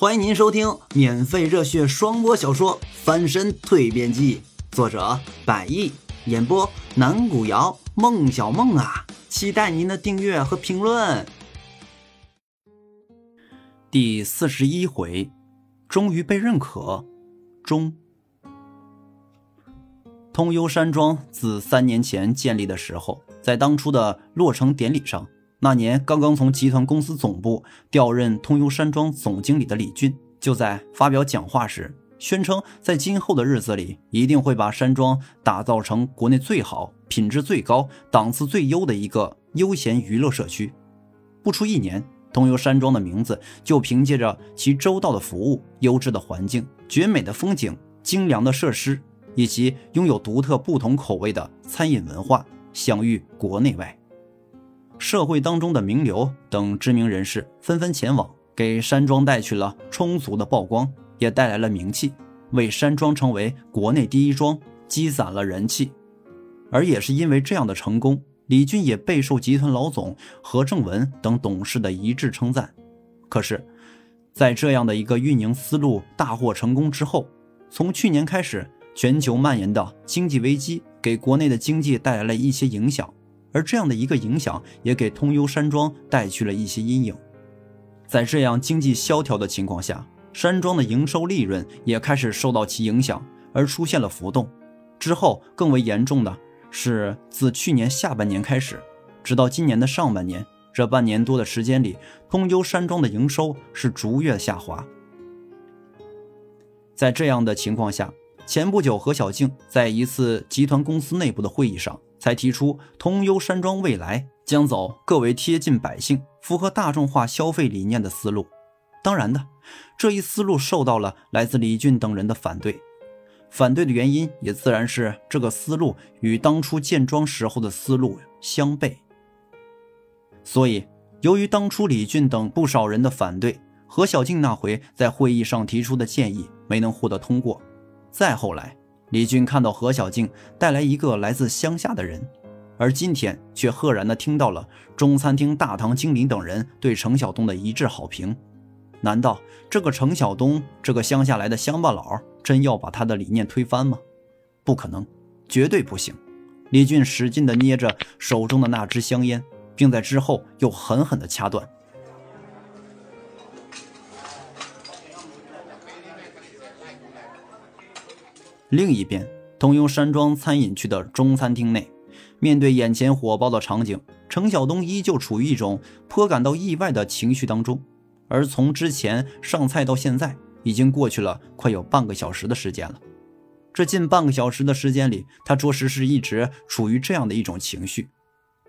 欢迎您收听免费热血双播小说《翻身蜕变记》，作者百亿，演播南古瑶、孟小梦啊，期待您的订阅和评论。第四十一回，终于被认可。中，通幽山庄自三年前建立的时候，在当初的落成典礼上。那年刚刚从集团公司总部调任通幽山庄总经理的李俊，就在发表讲话时宣称，在今后的日子里，一定会把山庄打造成国内最好、品质最高、档次最优的一个休闲娱乐社区。不出一年，通幽山庄的名字就凭借着其周到的服务、优质的环境、绝美的风景、精良的设施，以及拥有独特不同口味的餐饮文化，享誉国内外。社会当中的名流等知名人士纷纷前往，给山庄带去了充足的曝光，也带来了名气，为山庄成为国内第一庄积攒了人气。而也是因为这样的成功，李俊也备受集团老总何正文等董事的一致称赞。可是，在这样的一个运营思路大获成功之后，从去年开始，全球蔓延的经济危机给国内的经济带来了一些影响。而这样的一个影响，也给通幽山庄带去了一些阴影。在这样经济萧条的情况下，山庄的营收利润也开始受到其影响，而出现了浮动。之后更为严重的是，自去年下半年开始，直到今年的上半年，这半年多的时间里，通幽山庄的营收是逐月下滑。在这样的情况下，前不久何小静在一次集团公司内部的会议上。才提出通幽山庄未来将走更为贴近百姓、符合大众化消费理念的思路。当然的，这一思路受到了来自李俊等人的反对。反对的原因也自然是这个思路与当初建庄时候的思路相悖。所以，由于当初李俊等不少人的反对，何小静那回在会议上提出的建议没能获得通过。再后来。李俊看到何小静带来一个来自乡下的人，而今天却赫然的听到了中餐厅大堂经理等人对程晓东的一致好评。难道这个程晓东这个乡下来的乡巴佬真要把他的理念推翻吗？不可能，绝对不行！李俊使劲的捏着手中的那支香烟，并在之后又狠狠的掐断。另一边，通用山庄餐饮区的中餐厅内，面对眼前火爆的场景，程晓东依旧处于一种颇感到意外的情绪当中。而从之前上菜到现在，已经过去了快有半个小时的时间了。这近半个小时的时间里，他着实是一直处于这样的一种情绪。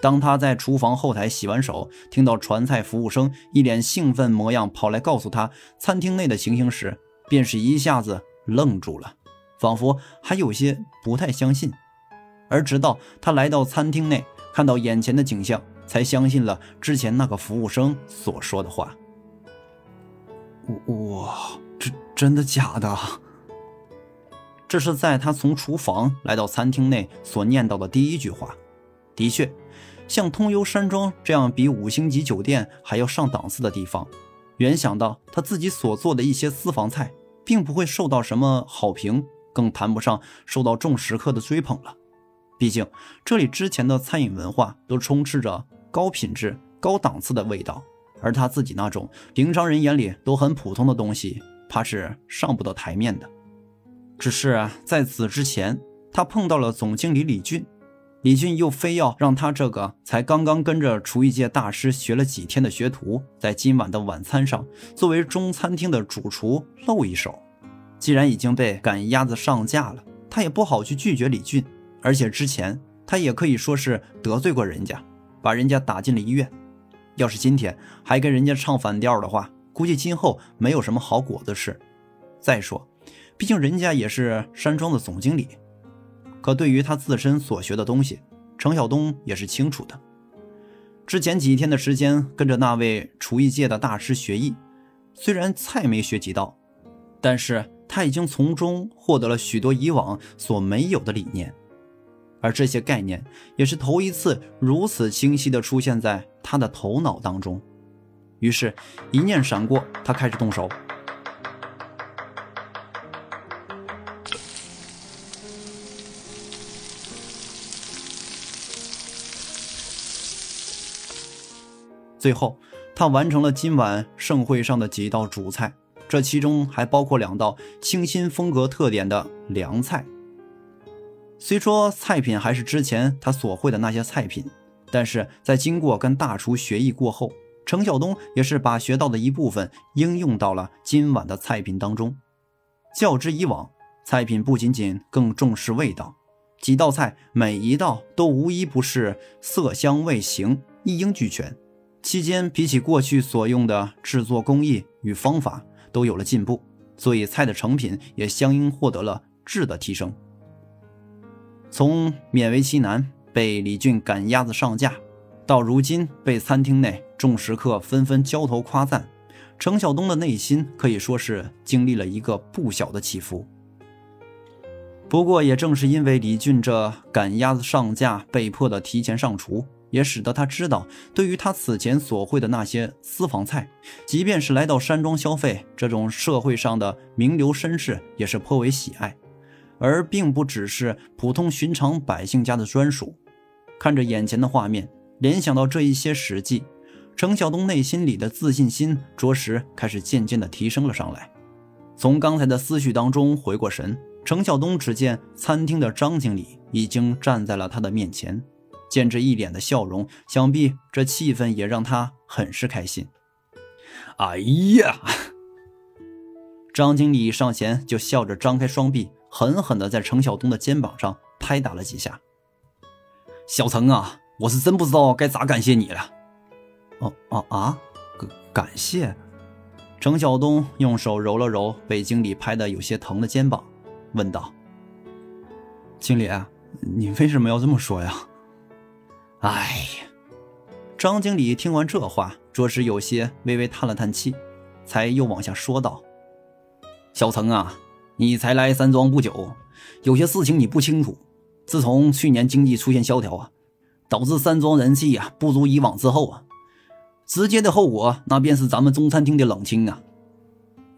当他在厨房后台洗完手，听到传菜服务生一脸兴奋模样跑来告诉他餐厅内的情形时，便是一下子愣住了。仿佛还有些不太相信，而直到他来到餐厅内，看到眼前的景象，才相信了之前那个服务生所说的话。哇，这真的假的？这是在他从厨房来到餐厅内所念到的第一句话。的确，像通幽山庄这样比五星级酒店还要上档次的地方，原想到他自己所做的一些私房菜，并不会受到什么好评。更谈不上受到众食客的追捧了，毕竟这里之前的餐饮文化都充斥着高品质、高档次的味道，而他自己那种平常人眼里都很普通的东西，怕是上不得台面的。只是在此之前，他碰到了总经理李俊，李俊又非要让他这个才刚刚跟着厨艺界大师学了几天的学徒，在今晚的晚餐上作为中餐厅的主厨露一手。既然已经被赶鸭子上架了，他也不好去拒绝李俊，而且之前他也可以说是得罪过人家，把人家打进了医院。要是今天还跟人家唱反调的话，估计今后没有什么好果子吃。再说，毕竟人家也是山庄的总经理，可对于他自身所学的东西，程晓东也是清楚的。之前几天的时间跟着那位厨艺界的大师学艺，虽然菜没学几道，但是。他已经从中获得了许多以往所没有的理念。而这些概念也是头一次如此清晰的出现在他的头脑当中。于是一念闪过他开始动手。最后他完成了今晚盛会上的几道主菜。这其中还包括两道清新风格特点的凉菜。虽说菜品还是之前他所会的那些菜品，但是在经过跟大厨学艺过后，程晓东也是把学到的一部分应用到了今晚的菜品当中。较之以往，菜品不仅仅更重视味道，几道菜每一道都无一不是色香味形一应俱全。期间比起过去所用的制作工艺与方法都有了进步，所以菜的成品也相应获得了质的提升。从勉为其难被李俊赶鸭子上架，到如今被餐厅内众食客纷纷交头夸赞，程晓东的内心可以说是经历了一个不小的起伏。不过，也正是因为李俊这赶鸭子上架被迫的提前上厨，也使得他知道，对于他此前所会的那些私房菜，即便是来到山庄消费，这种社会上的名流绅士也是颇为喜爱。而并不只是普通寻常百姓家的专属。看着眼前的画面，联想到这一些实际，程晓东内心里的自信心着实开始渐渐的提升了上来。从刚才的思绪当中回过神，程晓东只见餐厅的张经理已经站在了他的面前，见这一脸的笑容，想必这气氛也让他很是开心。哎呀！张经理上前就笑着张开双臂。狠狠地在程晓东的肩膀上拍打了几下。小程啊，我是真不知道该咋感谢你了。哦哦啊，感感谢。程晓东用手揉了揉被经理拍的有些疼的肩膀，问道：“经理，你为什么要这么说呀？”哎呀，张经理听完这话，着实有些微微叹了叹气，才又往下说道：“小程啊。”你才来山庄不久，有些事情你不清楚。自从去年经济出现萧条啊，导致山庄人气啊不如以往之后啊，直接的后果那便是咱们中餐厅的冷清啊。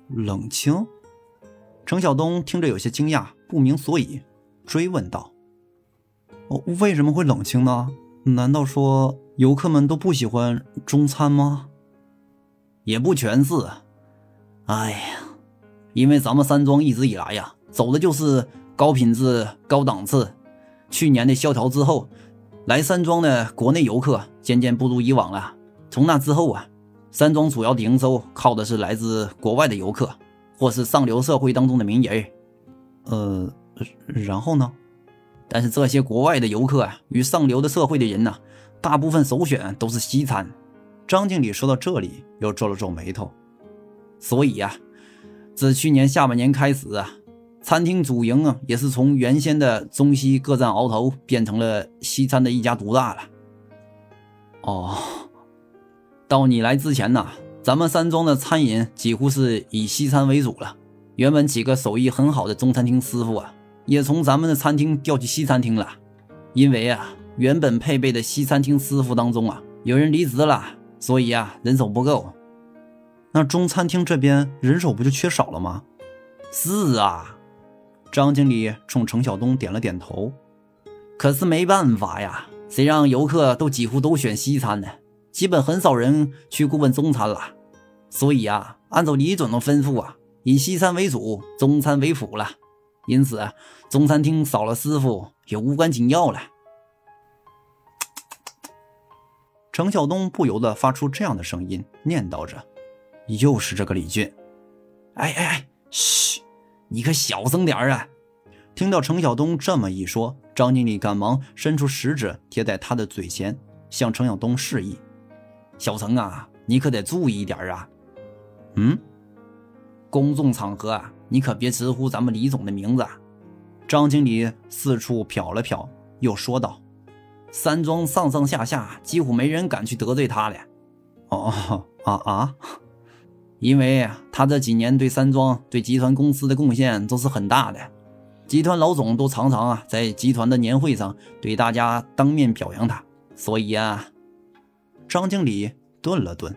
冷清？程晓东听着有些惊讶，不明所以，追问道：“，为什么会冷清呢？难道说游客们都不喜欢中餐吗？”也不全是。哎呀。因为咱们山庄一直以来呀，走的就是高品质、高档次。去年的萧条之后，来山庄的国内游客渐渐不如以往了。从那之后啊，山庄主要的营收靠的是来自国外的游客，或是上流社会当中的名人。呃，然后呢？但是这些国外的游客啊，与上流的社会的人呢，大部分首选都是西餐。张经理说到这里，又皱了皱眉头。所以呀。自去年下半年开始啊，餐厅主营啊也是从原先的中西各占鳌头，变成了西餐的一家独大了。哦，到你来之前呢，咱们山庄的餐饮几乎是以西餐为主了。原本几个手艺很好的中餐厅师傅啊，也从咱们的餐厅调去西餐厅了。因为啊，原本配备的西餐厅师傅当中啊，有人离职了，所以啊，人手不够。那中餐厅这边人手不就缺少了吗？是啊，张经理冲程晓东点了点头。可是没办法呀，谁让游客都几乎都选西餐呢？基本很少人去顾问中餐了。所以啊，按照李总的吩咐啊，以西餐为主，中餐为辅了。因此，中餐厅少了师傅也无关紧要了。程晓东不由得发出这样的声音，念叨着。又是这个李俊，哎哎哎，嘘，你可小声点啊！听到程晓东这么一说，张经理赶忙伸出食指贴在他的嘴前，向程晓东示意：“小程啊，你可得注意一点啊！嗯，公众场合啊，你可别直呼咱们李总的名字。”张经理四处瞟了瞟，又说道：“山庄上上下下几乎没人敢去得罪他了。”哦 啊啊！因为他这几年对山庄、对集团公司的贡献都是很大的，集团老总都常常啊在集团的年会上对大家当面表扬他，所以啊，张经理顿了顿，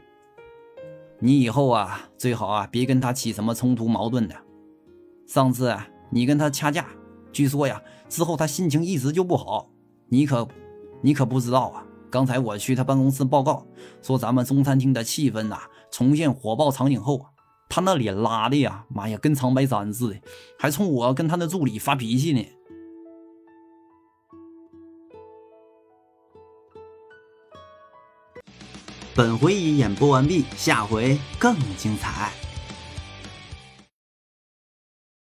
你以后啊最好啊别跟他起什么冲突矛盾的。上次啊你跟他掐架据说呀之后他心情一直就不好。你可你可不知道啊刚才我去他办公室报告说咱们中餐厅的气氛呐重现火爆场景后他那脸拉的呀妈呀跟长白山似的还冲我跟他的助理发脾气呢。本回已演播完毕下回更精彩。